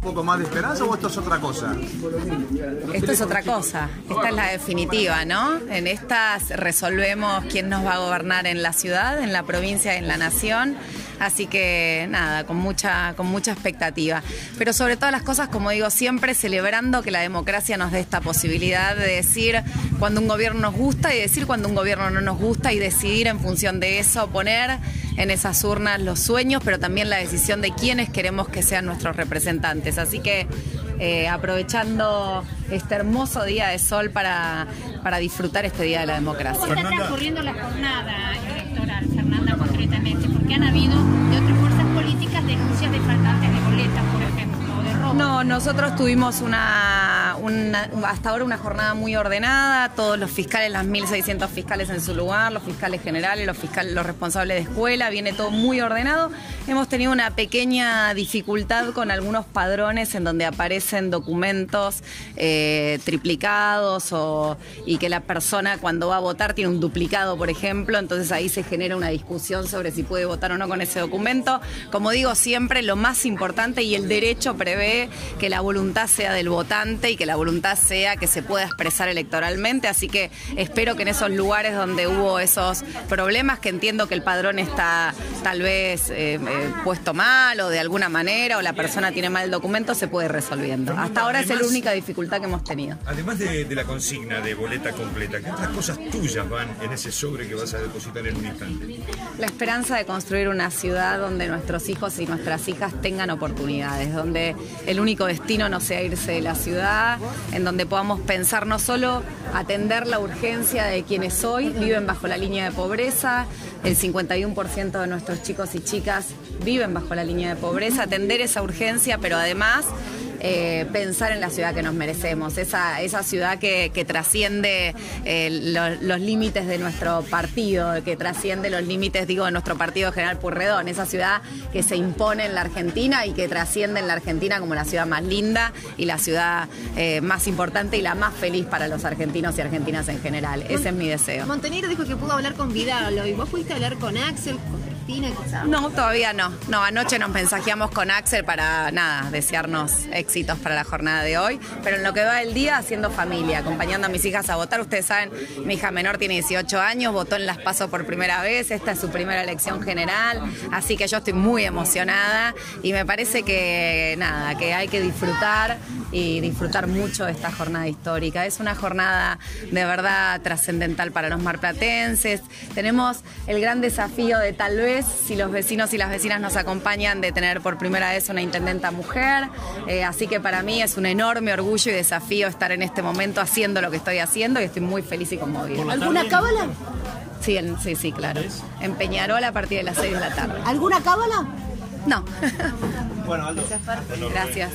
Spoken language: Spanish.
poco más de esperanza o esto es otra cosa? Esto es otra cosa, esta es la definitiva, ¿no? En estas resolvemos quién nos va a gobernar en la ciudad, en la provincia, en la nación. Así que nada, con mucha, con mucha expectativa. Pero sobre todas las cosas, como digo siempre, celebrando que la democracia nos dé esta posibilidad de decir cuando un gobierno nos gusta y decir cuando un gobierno no nos gusta y decidir en función de eso, poner en esas urnas los sueños, pero también la decisión de quiénes queremos que sean nuestros representantes. Así que eh, aprovechando este hermoso día de sol para, para disfrutar este Día de la Democracia. ¿Cómo está transcurriendo la jornada electoral, Fernanda, concretamente? Porque han habido de otras fuerzas políticas denuncias de faltantes de boletas, por ejemplo, o de robo. No, nosotros tuvimos una, hasta ahora una jornada muy ordenada, todos los fiscales, las 1.600 fiscales en su lugar, los fiscales generales, los fiscales, los responsables de escuela, viene todo muy ordenado. Hemos tenido una pequeña dificultad con algunos padrones en donde aparecen documentos eh, triplicados o, y que la persona cuando va a votar tiene un duplicado, por ejemplo, entonces ahí se genera una discusión sobre si puede votar o no con ese documento. Como digo siempre, lo más importante y el derecho prevé que la voluntad sea del votante y que la voluntad sea que se pueda expresar electoralmente, así que espero que en esos lugares donde hubo esos problemas, que entiendo que el padrón está tal vez eh, eh, puesto mal o de alguna manera o la persona tiene mal el documento, se puede ir resolviendo. Hasta ahora es la única dificultad que hemos tenido. Además de, de la consigna de boleta completa, ¿qué otras cosas tuyas van en ese sobre que vas a depositar en un instante? La esperanza de construir una ciudad donde nuestros hijos y nuestras hijas tengan oportunidades, donde el único destino no sea irse de la ciudad, en donde podamos pensar no solo atender la urgencia de quienes hoy viven bajo la línea de pobreza, el 51% de nuestros chicos y chicas viven bajo la línea de pobreza, atender esa urgencia, pero además eh, pensar en la ciudad que nos merecemos, esa, esa ciudad que, trasciende eh, lo- los límites de nuestro partido, que trasciende los límites, digo, de nuestro partido General Purredón, esa ciudad que se impone en la Argentina y que trasciende en la Argentina como la ciudad más linda y la ciudad eh, más importante y la más feliz para los argentinos y argentinas en general. Ese es mi deseo. Montenegro dijo que pudo hablar con Vidal hoy. ¿Vos pudiste hablar con Axel, No, todavía no. No, anoche nos mensajeamos con Axel para nada, desearnos éxitos para la jornada de hoy. Pero en lo que va el día, haciendo familia, acompañando a mis hijas a votar. Ustedes saben, mi hija menor tiene 18 años, votó en Las Paso por primera vez. Esta es su primera elección general. Así que yo estoy muy emocionada y me parece que nada, que hay que disfrutar y disfrutar mucho de esta jornada histórica. Es una jornada de verdad trascendental para los marplatenses. Tenemos el gran desafío de tal vez, si los vecinos y las vecinas nos acompañan, de tener por primera vez una intendenta mujer. Eh, así que para mí es un enorme orgullo y desafío estar en este momento haciendo lo que estoy haciendo y estoy muy feliz y conmovida. ¿Alguna cábala? Sí, en- sí, sí, claro. En Peñarol a partir de las 6 de la tarde. ¿Alguna cábala? No. Bueno, Aldo. Gracias.